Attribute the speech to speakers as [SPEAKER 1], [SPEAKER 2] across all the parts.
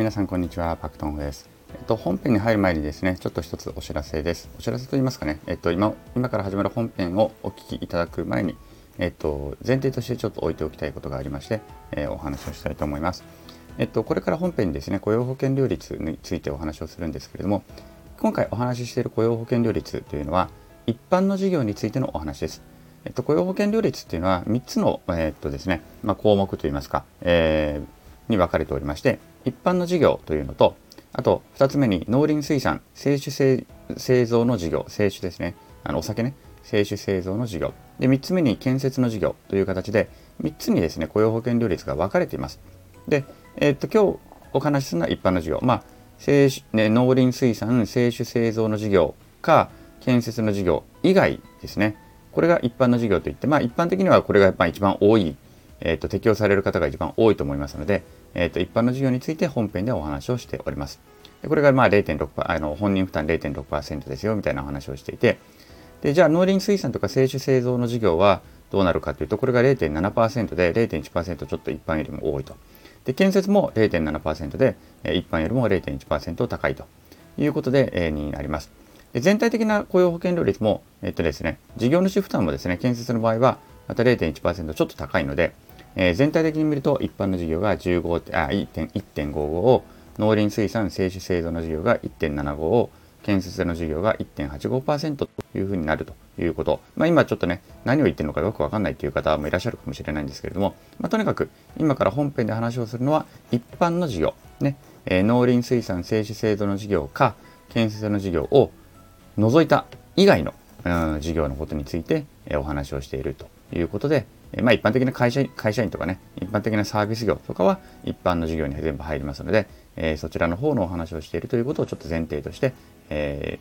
[SPEAKER 1] 皆さんこんにちはパクトンです。えっと本編に入る前にですねちょっと一つお知らせです。お知らせと言いますかねえっと今今から始まる本編をお聞きいただく前にえっと前提としてちょっと置いておきたいことがありまして、えー、お話をしたいと思います。えっとこれから本編にですね雇用保険料率についてお話をするんですけれども今回お話ししている雇用保険料率というのは一般の事業についてのお話です。えっと、雇用保険料率っていうのは3つの、えっとですねまあ、項目といいますか、えーに分かれておりまして一般の事業というのとあと2つ目に農林水産製酒製造の事業製酒ですね。あのお酒ね。製酒製造の事業。で3つ目に建設の事業という形で3つにですね雇用保険料率が分かれています。で、えー、っと今日お話しするのは一般の事業。まあ製酒、ね、農林水産製酒製造の事業か建設の事業以外ですね。これが一般の事業といってまあ一般的にはこれがやっぱ一番多いえーと、適用される方が一番多いと思いますので、えーと、一般の授業について本編でお話をしております。でこれがまあ0.6%あの本人負担0.6%ですよみたいなお話をしていてでじゃあ農林水産とか製酒製造の事業はどうなるかというとこれが0.7%で0.1%ちょっと一般よりも多いと。で建設も0.7%で一般よりも0.1%高いということで、えー、になります。で全体的な雇用保険料率も、えっとですね、事業主負担もですね、建設の場合はまた0.1%ちょっと高いので、えー、全体的に見ると一般の事業が15あ1.55を農林水産製酒製造の事業が1.75を建設の事業が1.85%というふうになるということ。まあ、今ちょっとね、何を言ってるのかよくわかんないという方もいらっしゃるかもしれないんですけれども、まあ、とにかく今から本編で話をするのは一般の事業、ねえー、農林水産製酒製造の事業か建設の事業を除いた以外の、うん、事業のことについて、えー、お話をしているということで、まあ、一般的な会社会社員とかね、一般的なサービス業とかは一般の事業に全部入りますので、えー、そちらの方のお話をしているということをちょっと前提として、え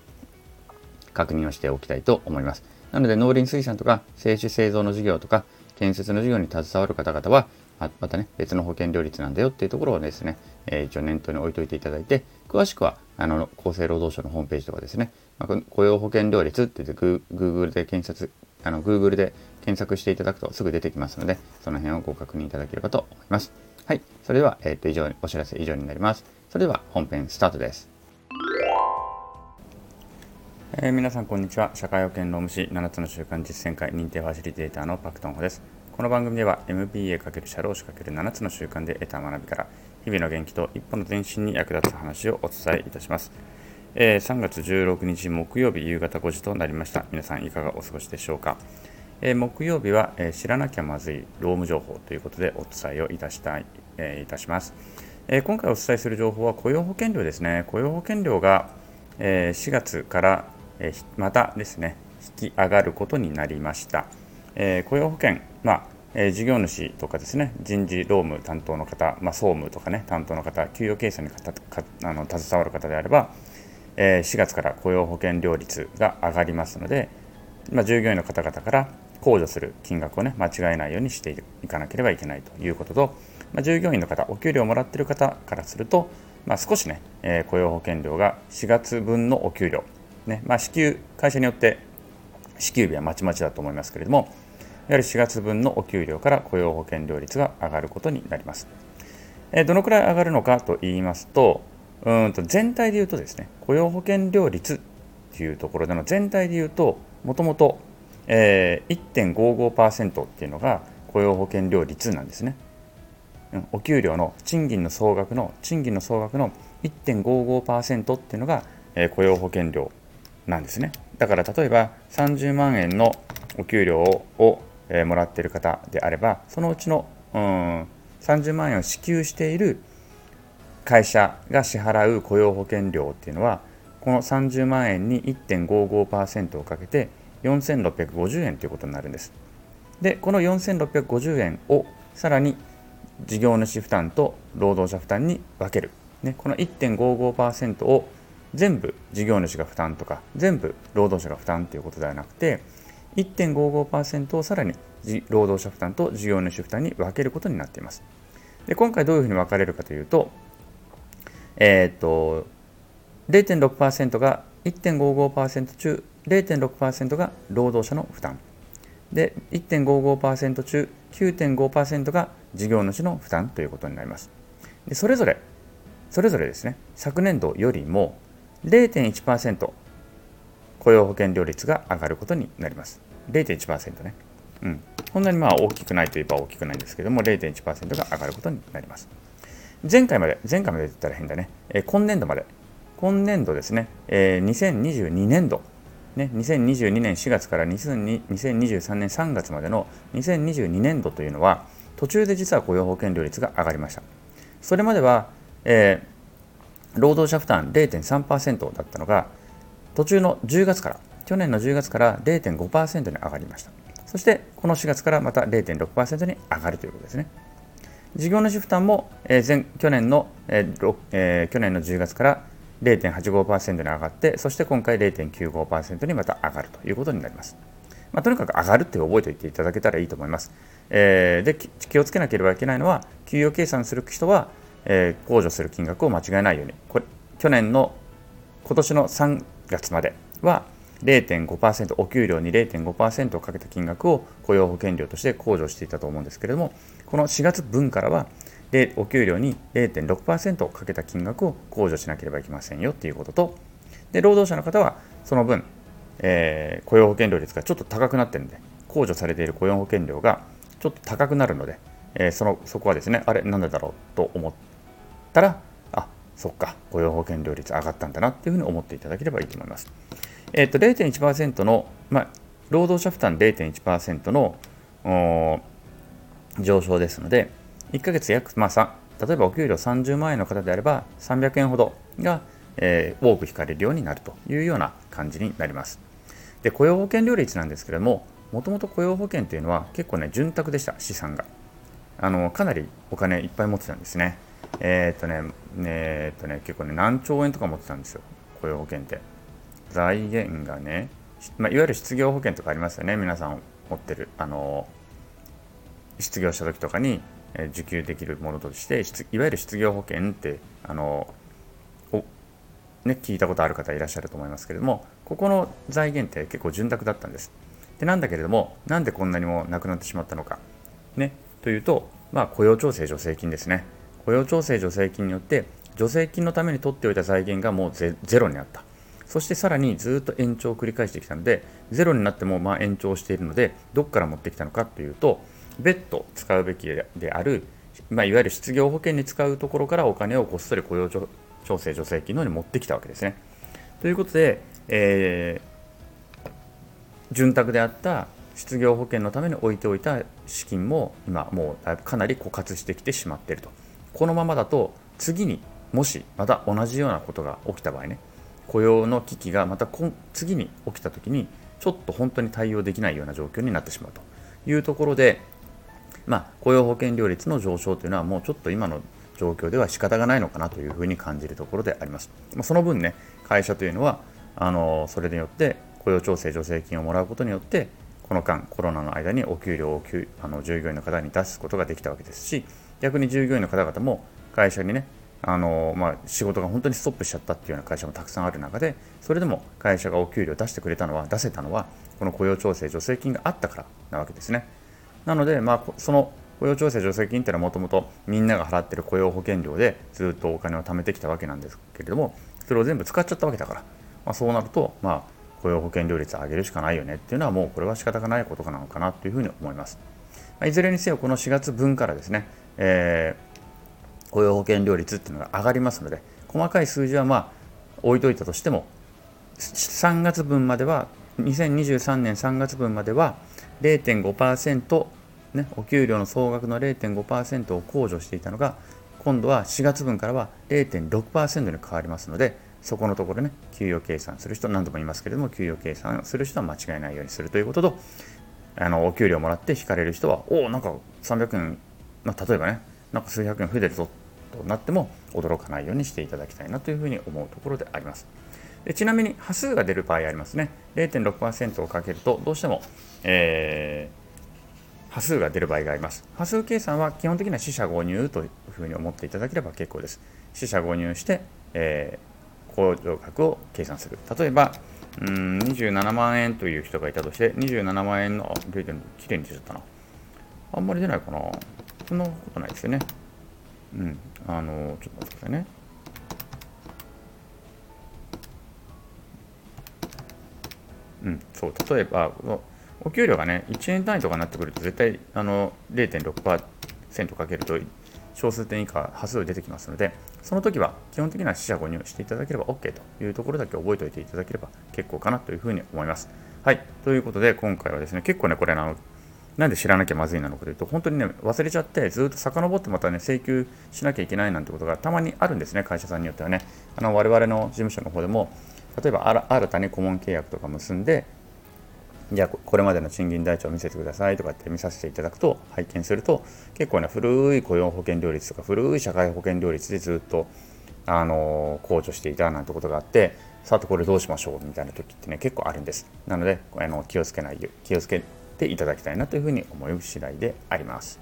[SPEAKER 1] ー、確認をしておきたいと思います。なので農林水産とか製酒製造の事業とか建設の事業に携わる方々はまたね別の保険料率なんだよっていうところをですね、えー、一応念頭に置いといていただいて詳しくはあの厚生労働省のホームページとかですね、まあ、雇用保険料率って言って Google で検索あの Google で検索していただくとすぐ出てきますので、その辺をご確認いただければと思います。はい。それでは、えっ、ー、と、以上、お知らせ以上になります。それでは本編スタートです。えー、皆さんこんにちは。社会保険労務士7つの習慣実践会認定ファシリテーターのパクトンホです。この番組では MBA× 社労士 ×7 つの習慣で得た学びから日々の元気と一歩の前進に役立つ話をお伝えいたします。えー、3月16日木曜日夕方5時となりました。皆さんいかがお過ごしでしょうか？えー、木曜日は、えー、知らなきゃまずい労務情報ということでお伝えをいたしたい、えー、いたします、え今回お伝えする情報は雇用保険料ですね。雇用保険料が、え4月から、えまたですね、引き上がることになりました。え雇用保険、まあえ事業主とかですね人事労務担当の方、まあ、総務とかね担当の方給与計算にかかあの携わる方であれば、え4月から雇用保険料率が上がりますので、まあ、従業員の方々から控除する金額をね間違えないようにしていかなければいけないということと、まあ、従業員の方お給料をもらっている方からすると、まあ、少しね、え、雇用保険料が4月分のお給料、ねま、支給会社によって支給日はまちまちだと思いますけれどもやはり4月分のお給料から雇用保険料率が上がることになります。どのくらい上がるのかと言いますとうんと全体で言うとですね雇用保険料率っていうところでの全体で言うともともと1.55%っていうのが雇用保険料率なんですね。お給料の賃金の総額の賃金の総額の1.55%っていうのが、雇用保険料なんですね。だから例えば30万円のお給料を、もらっている方であればそのうちの、うん、30万円を支給している会社が支払う雇用保険料っていうのはこの30万円に1.55%をかけて4650円ということになるんです。で、この4650円をさらに事業主負担と労働者負担に分ける。ね、この1.55%を全部事業主が負担とか全部労働者が負担ということではなくて1.55%をさらに労働者負担と事業主負担に分けることになっています。で今回どういうふうに分かれるかというと、えー、と0.6%が1.55%中0.6%が労働者の負担。で1.55%中9.5%が事業主の負担ということになります。でそれぞれそれぞれですね昨年度よりも0.1%雇用保険料率が上がることになります。0.1%ね。うん。そんなにまあ大きくないといえば大きくないんですけども0.1%が上がることになります。前回まで前回まで言ったら変だね、えー、今年度まで。今年度ですね、えー、2022年度ね、2022年4月から2023年3月までの2022年度というのは途中で実は雇用保険料率が上がりました。それまでは、えー、労働者負担0.3%だったのが途中の10月から去年の10月から0.5%に上がりました。そしてこの4月からまた0.6%に上がるということですね。事業主負担も、え、前去年の、えーえー、去年の10月から0.85%に上がって、そして今回0.95%にまた上がるということになります。まあ、とにかく上がるって覚えておいていただけたらいいと思います。えー、で気をつけなければいけないのは、給与計算する人は、えー、控除する金額を間違えないように、これ去年の今年の3月までは0.5%、お給料に0.5%をかけた金額を雇用保険料として控除していたと思うんですけれども、この4月分からはお給料に0.6%をかけた金額を控除しなければいけませんよっていうこととで労働者の方はその分、えー、雇用保険料率がちょっと高くなってるんで控除されている雇用保険料がちょっと高くなるので、えー、そのそこはですねあれなんでだろうと思ったらあそっか雇用保険料率上がったんだなっていうふうに思っていただければいいと思います。えっ、と0.1%の、まあ、労働者負担0.1%の上昇ですので、1ヶ月約、まあ、例えばお給料30万円の方であれば300円ほどが、えー、多く引かれるようになるというような感じになります。で雇用保険料率なんですけれども、もともと雇用保険というのは結構ね、潤沢でした、資産が。あのかなりお金いっぱい持ってたんですね。えー、っとね、えー、っとね、結構ね、何兆円とか持ってたんですよ、雇用保険って。財源がね、まあ、いわゆる失業保険とかありますよね、皆さん持ってる。あの失業した時とかに受給できるものとしていわゆる失業保険ってあのね、聞いたことある方いらっしゃると思いますけれどもここの財源って結構潤沢だったんです。でなんだけれどもなんでこんなにもなくなってしまったのか。ね、というと、まあ、雇用調整助成金ですね。雇用調整助成金によって助成金のために取っておいた財源がもうゼロになった。そしてさらにずっと延長を繰り返してきたのでゼロになってもまあ延長しているのでどこから持ってきたのかというと別途使うべきである、まあ、いわゆる失業保険に使うところからお金をこっそり雇用調整助成金の方に持ってきたわけですね。ということで、えー、潤沢であった失業保険のために置いておいた資金も今もうかなり枯渇してきてしまっていると。このままだと次にもしまた同じようなことが起きた場合ね雇用の危機がまた次に起きた時にちょっと本当に対応できないような状況になってしまうというところでまあ、雇用保険料率の上昇というのはもうちょっと今の状況では仕方がないのかなというふうに感じるところであります。まあ、その分ね、会社というのはあのそれによって雇用調整助成金をもらうことによってこの間コロナの間にお給料をあの従業員の方に出すことができたわけですし逆に従業員の方々も会社にねあのまあ、仕事が本当にストップしちゃったっていうような会社もたくさんある中でそれでも会社がお給料出してくれたのは出せたのはこの雇用調整助成金があったからなわけですね。なので、まあ、その雇用調整助成金っていうのはもともとみんなが払ってる雇用保険料でずっとお金を貯めてきたわけなんですけれどもそれを全部使っちゃったわけだから、まあ、そうなると、まあ、雇用保険料率を上げるしかないよねっていうのはもうこれは仕方がないことなのかなというふうに思います。まあ、いずれにせよこの4月分からですね、えー、雇用保険料率っていうのが上がりますので細かい数字はまあ置いといたとしても3月分までは2023年3月分までは0.5%ね、お給料の総額の0.5%を控除していたのが今度は4月分からは0.6%に変わりますのでそこのところね給与計算する人何度も言いますけれども給与計算する人は間違えないようにするということとあのお給料もらって引かれる人はおおなんか300円、まあ、例えばねなんか数百円増えてるぞとなっても驚かないようにしていただきたいなというふうに思うところであります。でちなみに波数が出る場合ありますね。0.6%をかけるとどうしても、えー波数が出る場合があります。波数計算は基本的には四捨五入というふうに思っていただければ結構です。四捨五入して、えー、控除額を計算する。例えば、うん27万円という人がいたとして、27万円の、出てるきれいに出ちゃったな。あんまり出ないかな。そんなことないですよね。うん、あのちょっと待ってくださいね。うん、そう例えばお給料がね1円単位とかになってくると絶対あの0.6%かけると小数点以下端数出てきますのでその時は基本的には四捨五入していただければ OK というところだけ覚えておいていただければ結構かなというふうに思います。はいということで今回はですね結構ねこれあのなんで知らなきゃまずいなのかというと、本当にね、忘れちゃって、ずっと遡ってまたね、請求しなきゃいけないなんてことがたまにあるんですね、会社さんによってはね。あの我々の事務所の方でも、例えば新たに顧問契約とか結んで、じゃあこれまでの賃金台帳を見せてくださいとかって見させていただくと拝見すると結構ね古い雇用保険料率とか古い社会保険料率でずっとあの控除していたなんてことがあってさてこれどうしましょうみたいな時ってね結構あるんですなのであの気をつけない気をつけていただきたいなというふうに思う次第であります。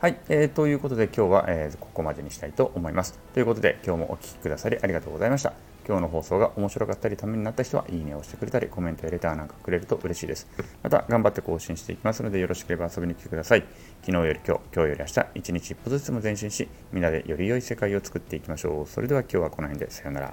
[SPEAKER 1] はい、えー、ということで今日は、えー、ここまでにしたいと思います。ということで今日もお聴きくださりありがとうございました。今日の放送が面白かったりためになった人はいいねをしてくれたりコメントやレターなんかくれると嬉しいです。また頑張って更新していきますのでよろしければ遊びに来てください。昨日より今日今日より明日一日一歩ずつも前進しみんなでより良い世界を作っていきましょう。それでは今日はこの辺でさよなら。